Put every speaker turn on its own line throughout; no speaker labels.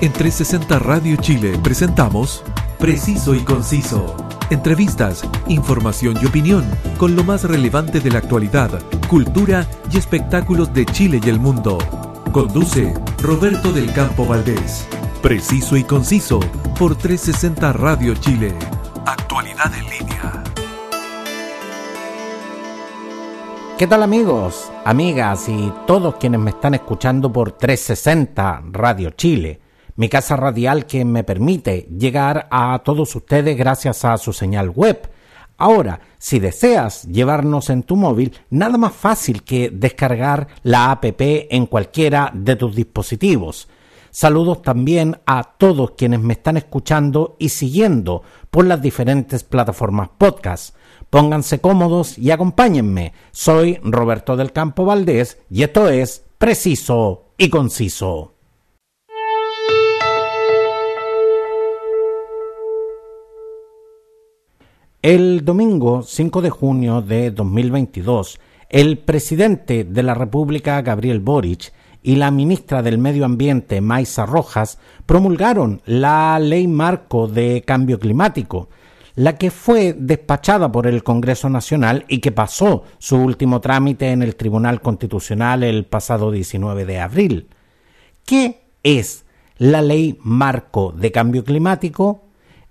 En 360 Radio Chile presentamos Preciso y Conciso. Entrevistas, información y opinión con lo más relevante de la actualidad, cultura y espectáculos de Chile y el mundo. Conduce Roberto del Campo Valdés. Preciso y Conciso por 360 Radio Chile. Actualidad en línea.
¿Qué tal amigos, amigas y todos quienes me están escuchando por 360 Radio Chile? Mi casa radial que me permite llegar a todos ustedes gracias a su señal web. Ahora, si deseas llevarnos en tu móvil, nada más fácil que descargar la APP en cualquiera de tus dispositivos. Saludos también a todos quienes me están escuchando y siguiendo por las diferentes plataformas podcast. Pónganse cómodos y acompáñenme. Soy Roberto del Campo Valdés y esto es Preciso y Conciso. El domingo 5 de junio de 2022, el presidente de la República, Gabriel Boric, y la ministra del Medio Ambiente, Maisa Rojas, promulgaron la Ley Marco de Cambio Climático, la que fue despachada por el Congreso Nacional y que pasó su último trámite en el Tribunal Constitucional el pasado 19 de abril. ¿Qué es la Ley Marco de Cambio Climático?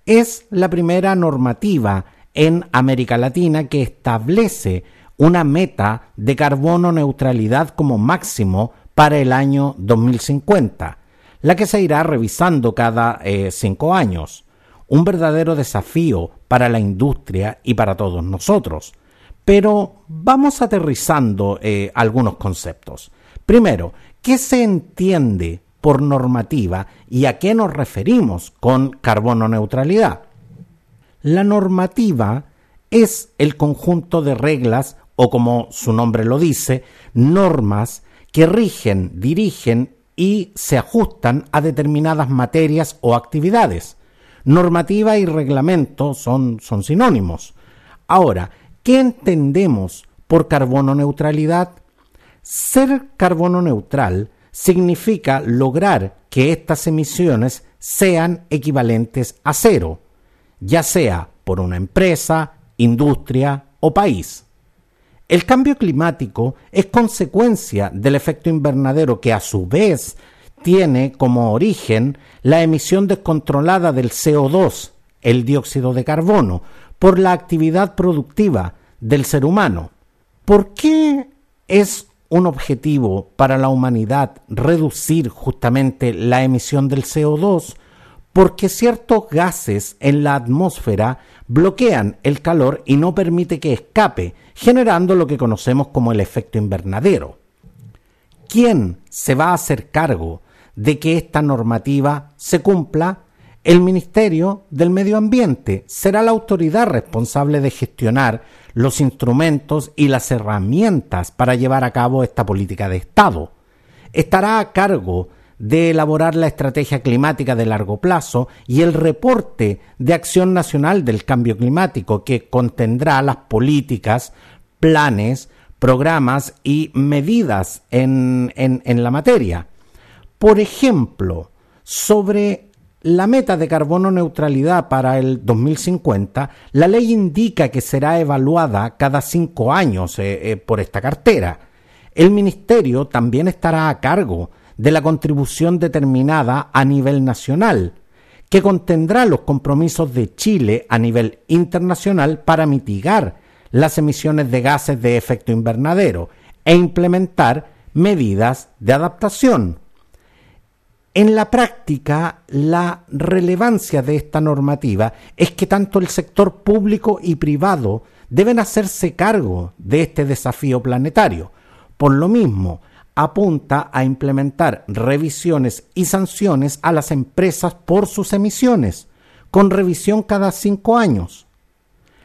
Es la primera normativa en América Latina que establece una meta de carbono neutralidad como máximo para el año 2050, la que se irá revisando cada eh, cinco años. Un verdadero desafío para la industria y para todos nosotros. Pero vamos aterrizando eh, algunos conceptos. Primero, ¿qué se entiende por normativa y a qué nos referimos con carbono neutralidad? La normativa es el conjunto de reglas o como su nombre lo dice, normas que rigen, dirigen y se ajustan a determinadas materias o actividades. Normativa y reglamento son, son sinónimos. Ahora, ¿qué entendemos por carbono neutralidad? Ser carbono neutral significa lograr que estas emisiones sean equivalentes a cero ya sea por una empresa, industria o país. El cambio climático es consecuencia del efecto invernadero que a su vez tiene como origen la emisión descontrolada del CO2, el dióxido de carbono, por la actividad productiva del ser humano. ¿Por qué es un objetivo para la humanidad reducir justamente la emisión del CO2? Porque ciertos gases en la atmósfera bloquean el calor y no permite que escape, generando lo que conocemos como el efecto invernadero. ¿Quién se va a hacer cargo de que esta normativa se cumpla? El Ministerio del Medio Ambiente será la autoridad responsable de gestionar los instrumentos y las herramientas para llevar a cabo esta política de Estado. Estará a cargo de elaborar la estrategia climática de largo plazo y el reporte de acción nacional del cambio climático que contendrá las políticas, planes, programas y medidas en, en la materia. Por ejemplo, sobre la meta de carbono neutralidad para el 2050, la ley indica que será evaluada cada cinco años eh, eh, por esta cartera. El Ministerio también estará a cargo de la contribución determinada a nivel nacional, que contendrá los compromisos de Chile a nivel internacional para mitigar las emisiones de gases de efecto invernadero e implementar medidas de adaptación. En la práctica, la relevancia de esta normativa es que tanto el sector público y privado deben hacerse cargo de este desafío planetario. Por lo mismo, apunta a implementar revisiones y sanciones a las empresas por sus emisiones, con revisión cada cinco años.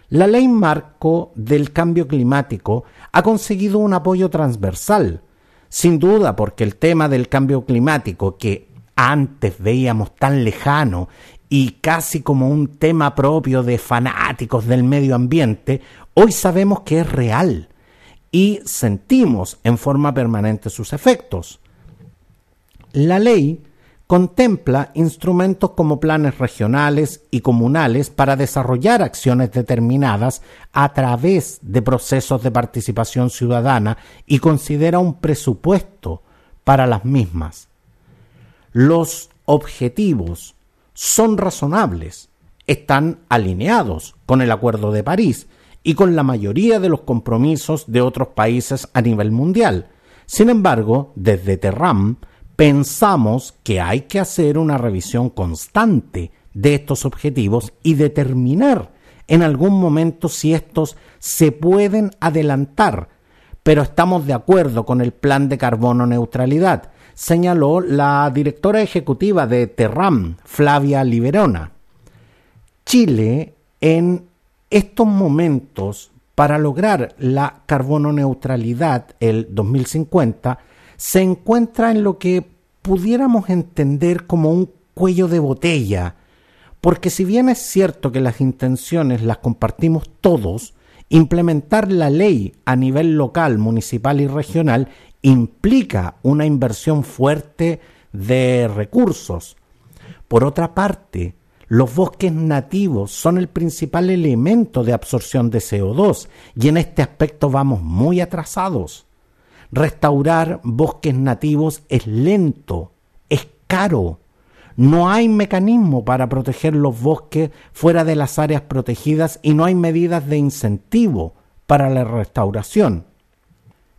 La ley marco del cambio climático ha conseguido un apoyo transversal, sin duda porque el tema del cambio climático, que antes veíamos tan lejano y casi como un tema propio de fanáticos del medio ambiente, hoy sabemos que es real y sentimos en forma permanente sus efectos. La ley contempla instrumentos como planes regionales y comunales para desarrollar acciones determinadas a través de procesos de participación ciudadana y considera un presupuesto para las mismas. Los objetivos son razonables, están alineados con el Acuerdo de París y con la mayoría de los compromisos de otros países a nivel mundial. Sin embargo, desde Terram pensamos que hay que hacer una revisión constante de estos objetivos y determinar en algún momento si estos se pueden adelantar, pero estamos de acuerdo con el plan de carbono neutralidad, señaló la directora ejecutiva de Terram, Flavia Liberona. Chile, en estos momentos, para lograr la carbono neutralidad el 2050, se encuentra en lo que pudiéramos entender como un cuello de botella, porque si bien es cierto que las intenciones las compartimos todos, implementar la ley a nivel local, municipal y regional implica una inversión fuerte de recursos. Por otra parte, los bosques nativos son el principal elemento de absorción de CO2 y en este aspecto vamos muy atrasados. Restaurar bosques nativos es lento, es caro. No hay mecanismo para proteger los bosques fuera de las áreas protegidas y no hay medidas de incentivo para la restauración.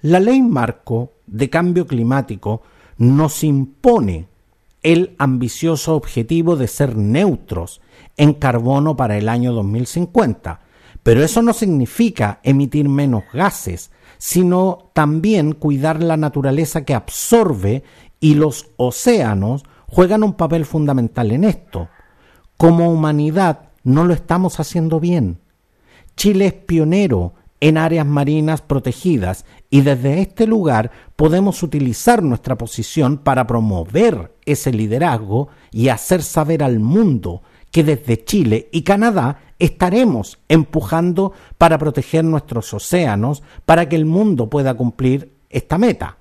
La ley marco de cambio climático nos impone el ambicioso objetivo de ser neutros en carbono para el año 2050, pero eso no significa emitir menos gases, sino también cuidar la naturaleza que absorbe y los océanos juegan un papel fundamental en esto. Como humanidad no lo estamos haciendo bien. Chile es pionero en áreas marinas protegidas y desde este lugar podemos utilizar nuestra posición para promover ese liderazgo y hacer saber al mundo que desde Chile y Canadá estaremos empujando para proteger nuestros océanos para que el mundo pueda cumplir esta meta.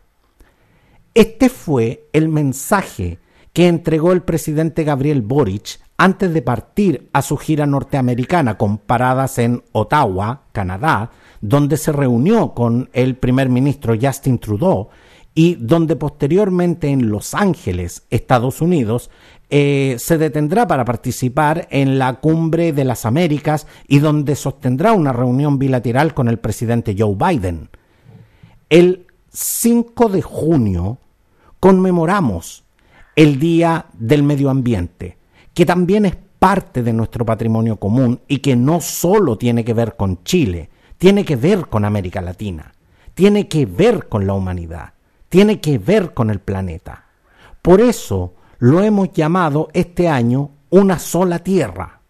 Este fue el mensaje que entregó el presidente Gabriel Boric antes de partir a su gira norteamericana con paradas en Ottawa, Canadá, donde se reunió con el primer ministro Justin Trudeau y donde posteriormente en Los Ángeles, Estados Unidos, eh, se detendrá para participar en la cumbre de las Américas y donde sostendrá una reunión bilateral con el presidente Joe Biden. El 5 de junio conmemoramos el Día del Medio Ambiente, que también es parte de nuestro patrimonio común y que no solo tiene que ver con Chile, tiene que ver con América Latina, tiene que ver con la humanidad, tiene que ver con el planeta. Por eso, lo hemos llamado este año una sola Tierra,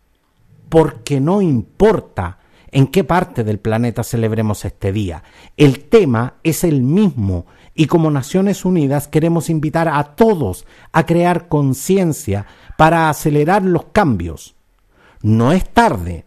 porque no importa en qué parte del planeta celebremos este día, el tema es el mismo. Y como Naciones Unidas queremos invitar a todos a crear conciencia para acelerar los cambios. No es tarde,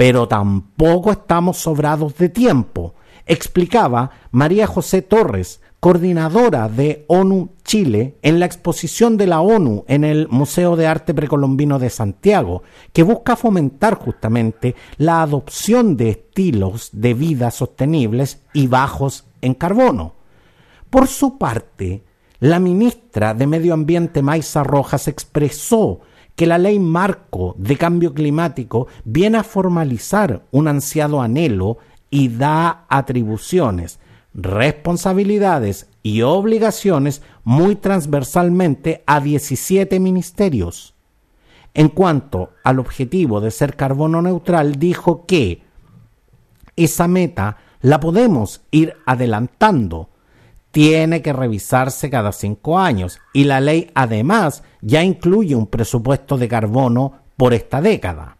pero tampoco estamos sobrados de tiempo, explicaba María José Torres, coordinadora de ONU Chile en la exposición de la ONU en el Museo de Arte Precolombino de Santiago, que busca fomentar justamente la adopción de estilos de vida sostenibles y bajos en carbono. Por su parte, la ministra de Medio Ambiente Maisa Rojas expresó que la ley marco de cambio climático viene a formalizar un ansiado anhelo y da atribuciones responsabilidades y obligaciones muy transversalmente a 17 ministerios. En cuanto al objetivo de ser carbono neutral, dijo que esa meta la podemos ir adelantando. Tiene que revisarse cada cinco años y la ley además ya incluye un presupuesto de carbono por esta década.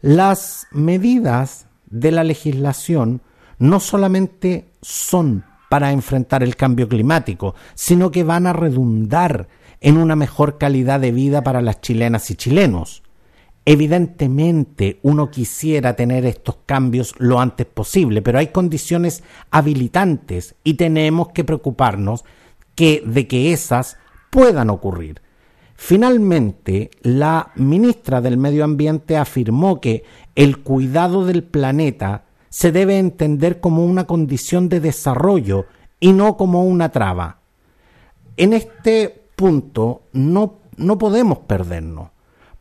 Las medidas de la legislación no solamente son para enfrentar el cambio climático, sino que van a redundar en una mejor calidad de vida para las chilenas y chilenos. Evidentemente uno quisiera tener estos cambios lo antes posible, pero hay condiciones habilitantes y tenemos que preocuparnos que, de que esas puedan ocurrir. Finalmente, la ministra del Medio Ambiente afirmó que el cuidado del planeta se debe entender como una condición de desarrollo y no como una traba. En este punto no, no podemos perdernos,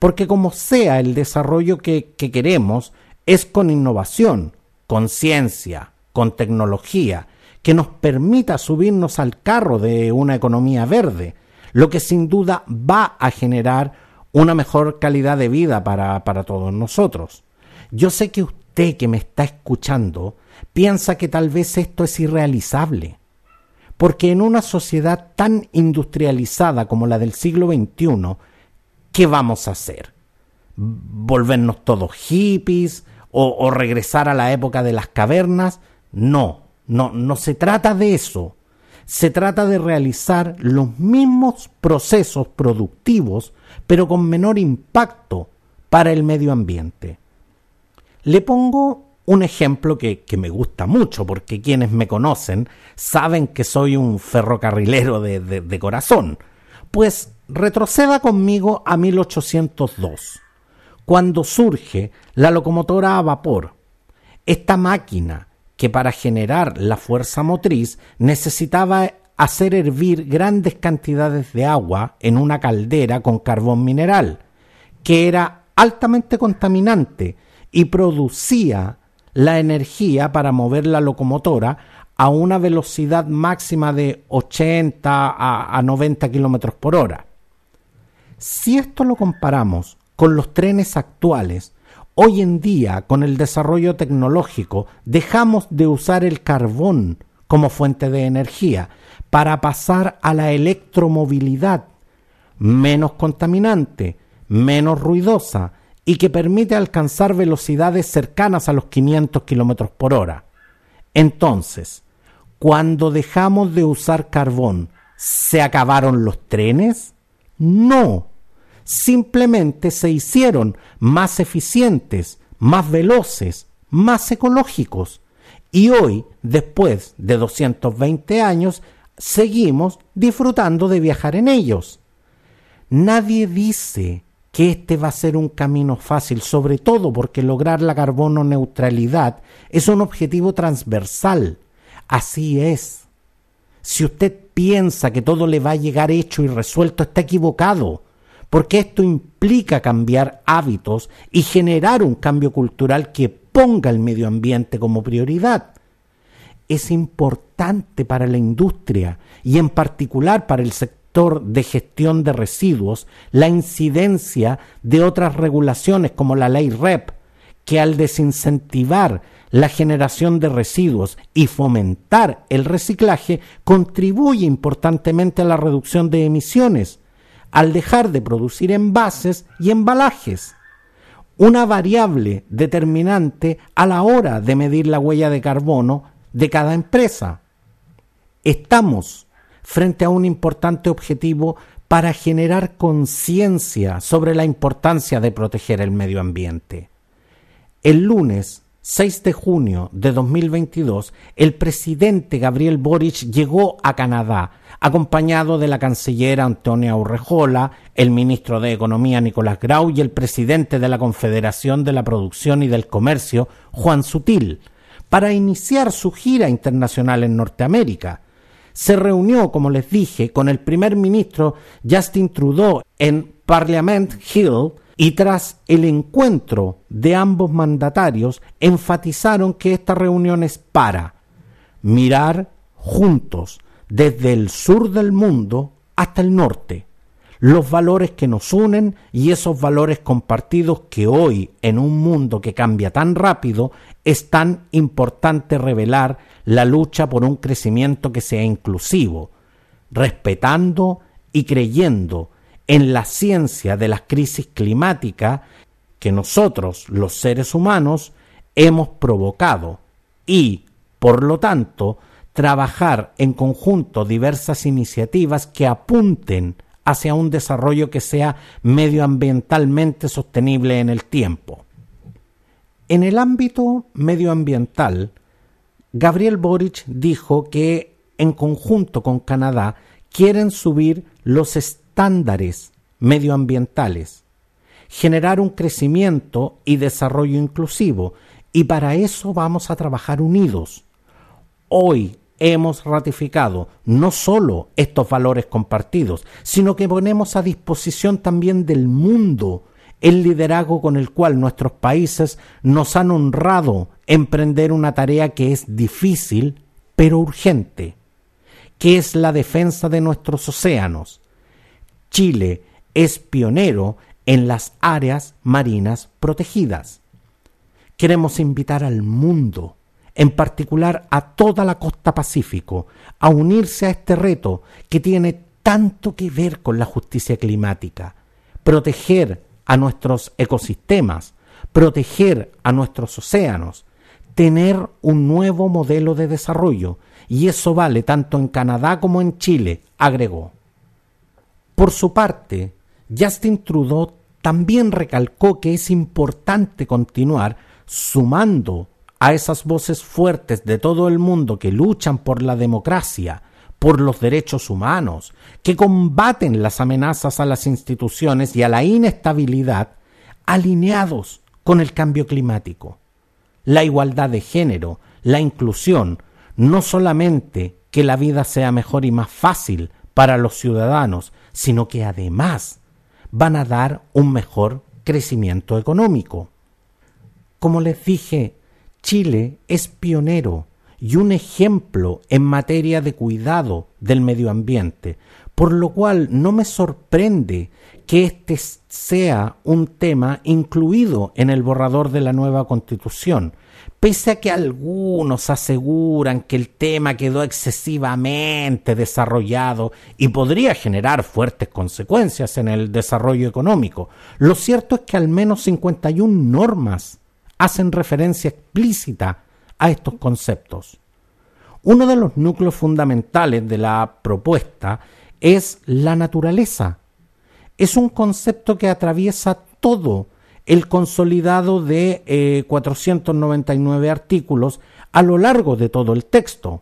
porque como sea el desarrollo que, que queremos, es con innovación, con ciencia, con tecnología, que nos permita subirnos al carro de una economía verde, lo que sin duda va a generar una mejor calidad de vida para, para todos nosotros. Yo sé que usted que me está escuchando piensa que tal vez esto es irrealizable, porque en una sociedad tan industrializada como la del siglo XXI, ¿qué vamos a hacer? ¿Volvernos todos hippies o, regresar a la época de las cavernas? No, no, no se trata de eso. Se trata de realizar los mismos procesos productivos, pero con menor impacto para el medio ambiente. Le pongo un ejemplo que, me gusta mucho, porque quienes me conocen saben que soy un ferrocarrilero de, de corazón. Pues retroceda conmigo a 1802, cuando surge la locomotora a vapor. Esta máquina que para generar la fuerza motriz necesitaba hacer hervir grandes cantidades de agua en una caldera con carbón mineral, que era altamente contaminante y producía la energía para mover la locomotora a una velocidad máxima de 80 a, a 90 kilómetros por hora. Si esto lo comparamos con los trenes actuales, Hoy en día, con el desarrollo tecnológico, dejamos de usar el carbón como fuente de energía para pasar a la electromovilidad, menos contaminante, menos ruidosa y que permite alcanzar velocidades cercanas a los 500 kilómetros por hora. Entonces, cuando dejamos de usar carbón, ¿se acabaron los trenes? No simplemente se hicieron más eficientes, más veloces, más ecológicos. Y hoy, después de 220 años, seguimos disfrutando de viajar en ellos. Nadie dice que este va a ser un camino fácil, sobre todo porque lograr la carbono neutralidad es un objetivo transversal. Así es. Si usted piensa que todo le va a llegar hecho y resuelto, está equivocado porque esto implica cambiar hábitos y generar un cambio cultural que ponga el medio ambiente como prioridad. Es importante para la industria y en particular para el sector de gestión de residuos la incidencia de otras regulaciones como la ley REP, que al desincentivar la generación de residuos y fomentar el reciclaje contribuye importantemente a la reducción de emisiones al dejar de producir envases y embalajes, una variable determinante a la hora de medir la huella de carbono de cada empresa. Estamos frente a un importante objetivo para generar conciencia sobre la importancia de proteger el medio ambiente. El lunes 6 de junio de 2022, el presidente Gabriel Boric llegó a Canadá, acompañado de la canciller Antonia Urrejola, el ministro de Economía Nicolás Grau y el presidente de la Confederación de la Producción y del Comercio, Juan Sutil, para iniciar su gira internacional en Norteamérica. Se reunió, como les dije, con el primer ministro Justin Trudeau en Parliament Hill, y tras el encuentro de ambos mandatarios enfatizaron que esta reunión es para mirar juntos desde el sur del mundo hasta el norte los valores que nos unen y esos valores compartidos que hoy, en un mundo que cambia tan rápido, es tan importante revelar la lucha por un crecimiento que sea inclusivo, respetando y creyendo en la ciencia de la crisis climática que nosotros, los seres humanos, hemos provocado y, por lo tanto, trabajar en conjunto diversas iniciativas que apunten hacia un desarrollo que sea medioambientalmente sostenible en el tiempo. En el ámbito medioambiental, Gabriel Boric dijo que en conjunto con Canadá quieren subir los estándares medioambientales, generar un crecimiento y desarrollo inclusivo, y para eso vamos a trabajar unidos. Hoy hemos ratificado no solo estos valores compartidos, sino que ponemos a disposición también del mundo el liderazgo con el cual nuestros países nos han honrado emprender una tarea que es difícil pero urgente, que es la defensa de nuestros océanos. Chile es pionero en las áreas marinas protegidas. Queremos invitar al mundo en particular a toda la costa pacífico, a unirse a este reto que tiene tanto que ver con la justicia climática, proteger a nuestros ecosistemas, proteger a nuestros océanos, tener un nuevo modelo de desarrollo, y eso vale tanto en Canadá como en Chile, agregó. Por su parte, Justin Trudeau también recalcó que es importante continuar sumando a esas voces fuertes de todo el mundo que luchan por la democracia, por los derechos humanos, que combaten las amenazas a las instituciones y a la inestabilidad, alineados con el cambio climático. La igualdad de género, la inclusión, no solamente que la vida sea mejor y más fácil para los ciudadanos, sino que además van a dar un mejor crecimiento económico. Como les dije Chile es pionero y un ejemplo en materia de cuidado del medio ambiente, por lo cual no me sorprende que este sea un tema incluido en el borrador de la nueva constitución, pese a que algunos aseguran que el tema quedó excesivamente desarrollado y podría generar fuertes consecuencias en el desarrollo económico. Lo cierto es que al menos 51 normas hacen referencia explícita a estos conceptos. Uno de los núcleos fundamentales de la propuesta es la naturaleza. Es un concepto que atraviesa todo el consolidado de 499 eh, artículos a lo largo de todo el texto.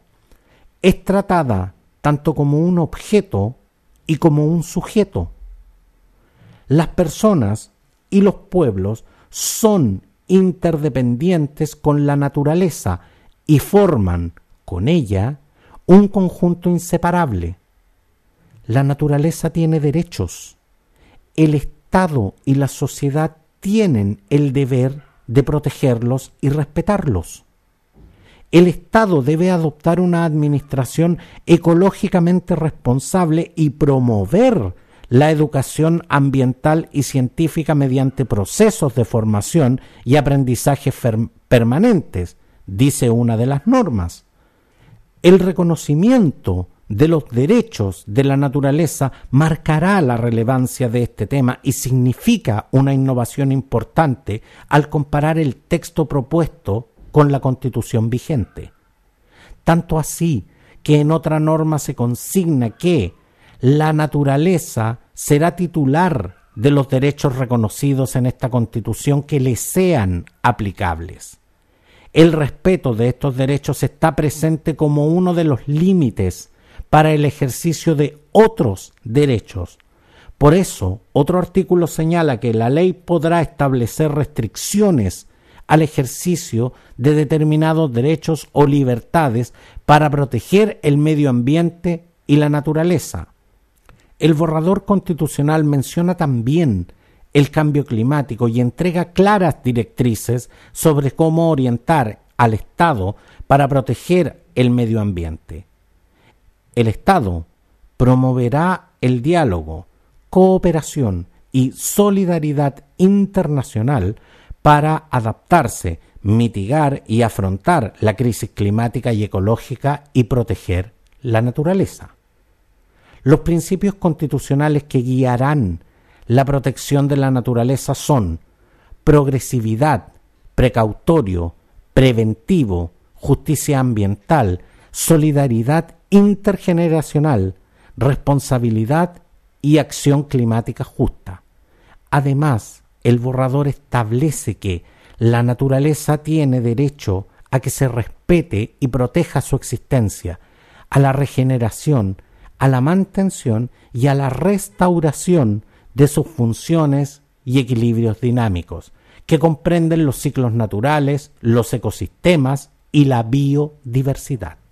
Es tratada tanto como un objeto y como un sujeto. Las personas y los pueblos son interdependientes con la naturaleza y forman con ella un conjunto inseparable. La naturaleza tiene derechos. El Estado y la sociedad tienen el deber de protegerlos y respetarlos. El Estado debe adoptar una administración ecológicamente responsable y promover la educación ambiental y científica mediante procesos de formación y aprendizaje permanentes, dice una de las normas. El reconocimiento de los derechos de la naturaleza marcará la relevancia de este tema y significa una innovación importante al comparar el texto propuesto con la constitución vigente. Tanto así que en otra norma se consigna que la naturaleza será titular de los derechos reconocidos en esta Constitución que le sean aplicables. El respeto de estos derechos está presente como uno de los límites para el ejercicio de otros derechos. Por eso, otro artículo señala que la ley podrá establecer restricciones al ejercicio de determinados derechos o libertades para proteger el medio ambiente y la naturaleza. El borrador constitucional menciona también el cambio climático y entrega claras directrices sobre cómo orientar al Estado para proteger el medio ambiente. El Estado promoverá el diálogo, cooperación y solidaridad internacional para adaptarse, mitigar y afrontar la crisis climática y ecológica y proteger la naturaleza. Los principios constitucionales que guiarán la protección de la naturaleza son progresividad, precautorio, preventivo, justicia ambiental, solidaridad intergeneracional, responsabilidad y acción climática justa. Además, el borrador establece que la naturaleza tiene derecho a que se respete y proteja su existencia, a la regeneración, a la mantención y a la restauración de sus funciones y equilibrios dinámicos, que comprenden los ciclos naturales, los ecosistemas y la biodiversidad.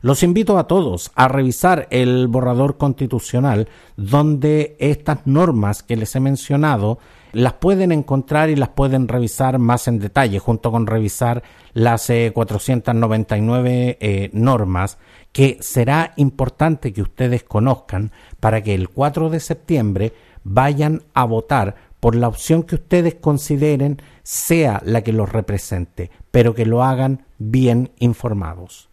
Los invito a todos a revisar el borrador constitucional donde estas normas que les he mencionado las pueden encontrar y las pueden revisar más en detalle, junto con revisar las 499 eh, eh, normas que será importante que ustedes conozcan para que el 4 de septiembre vayan a votar por la opción que ustedes consideren sea la que los represente, pero que lo hagan bien informados.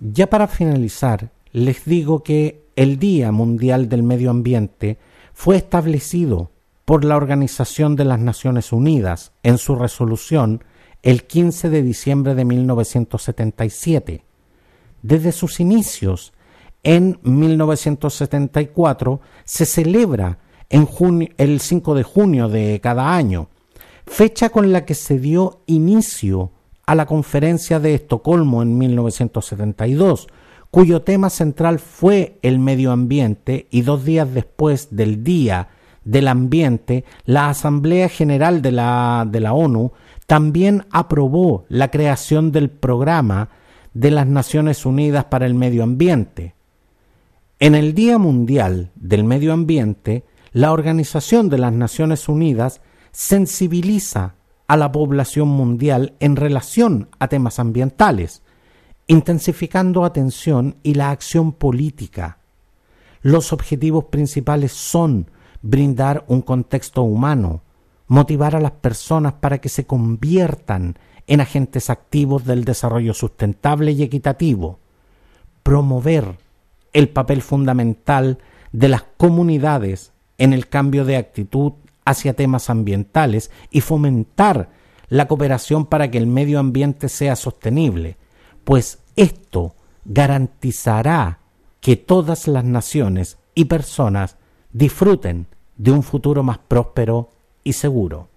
Ya para finalizar, les digo que el Día Mundial del Medio Ambiente fue establecido por la Organización de las Naciones Unidas en su resolución el 15 de diciembre de 1977. Desde sus inicios, en 1974, se celebra el 5 de junio de cada año, fecha con la que se dio inicio a la conferencia de Estocolmo en 1972, cuyo tema central fue el medio ambiente y dos días después del Día del Ambiente, la Asamblea General de la, de la ONU también aprobó la creación del programa de las Naciones Unidas para el Medio Ambiente. En el Día Mundial del Medio Ambiente, la Organización de las Naciones Unidas sensibiliza a la población mundial en relación a temas ambientales, intensificando atención y la acción política. Los objetivos principales son brindar un contexto humano, motivar a las personas para que se conviertan en agentes activos del desarrollo sustentable y equitativo, promover el papel fundamental de las comunidades en el cambio de actitud hacia temas ambientales y fomentar la cooperación para que el medio ambiente sea sostenible, pues esto garantizará que todas las naciones y personas disfruten de un futuro más próspero y seguro.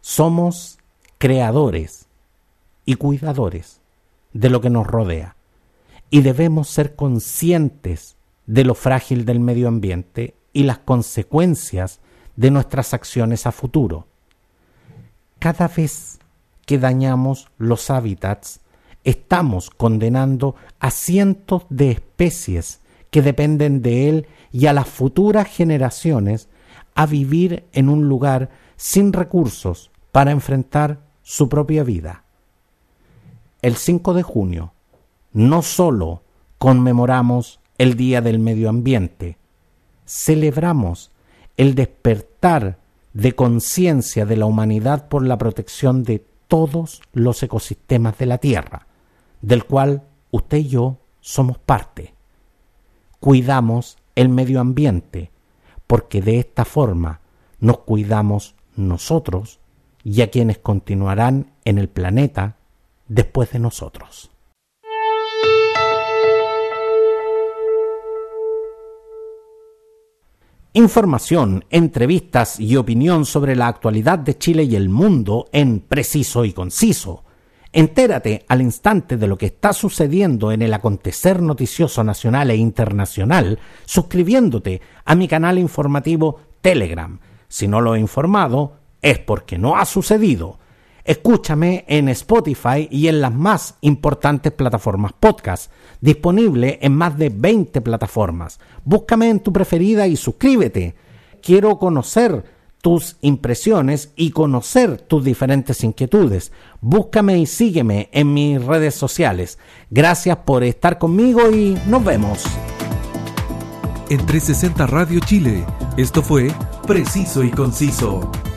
Somos creadores y cuidadores de lo que nos rodea y debemos ser conscientes de lo frágil del medio ambiente y las consecuencias de nuestras acciones a futuro. Cada vez que dañamos los hábitats, estamos condenando a cientos de especies que dependen de él y a las futuras generaciones a vivir en un lugar sin recursos para enfrentar su propia vida. El 5 de junio no solo conmemoramos el Día del Medio Ambiente, celebramos el despertar de conciencia de la humanidad por la protección de todos los ecosistemas de la Tierra, del cual usted y yo somos parte. Cuidamos el medio ambiente, porque de esta forma nos cuidamos nosotros y a quienes continuarán en el planeta después de nosotros. Información, entrevistas y opinión sobre la actualidad de Chile y el mundo en preciso y conciso. Entérate al instante de lo que está sucediendo en el acontecer noticioso nacional e internacional suscribiéndote a mi canal informativo Telegram. Si no lo he informado, es porque no ha sucedido. Escúchame en Spotify y en las más importantes plataformas podcast, disponible en más de 20 plataformas. Búscame en tu preferida y suscríbete. Quiero conocer tus impresiones y conocer tus diferentes inquietudes. Búscame y sígueme en mis redes sociales. Gracias por estar conmigo y nos vemos.
En 360 Radio Chile, esto fue Preciso y Conciso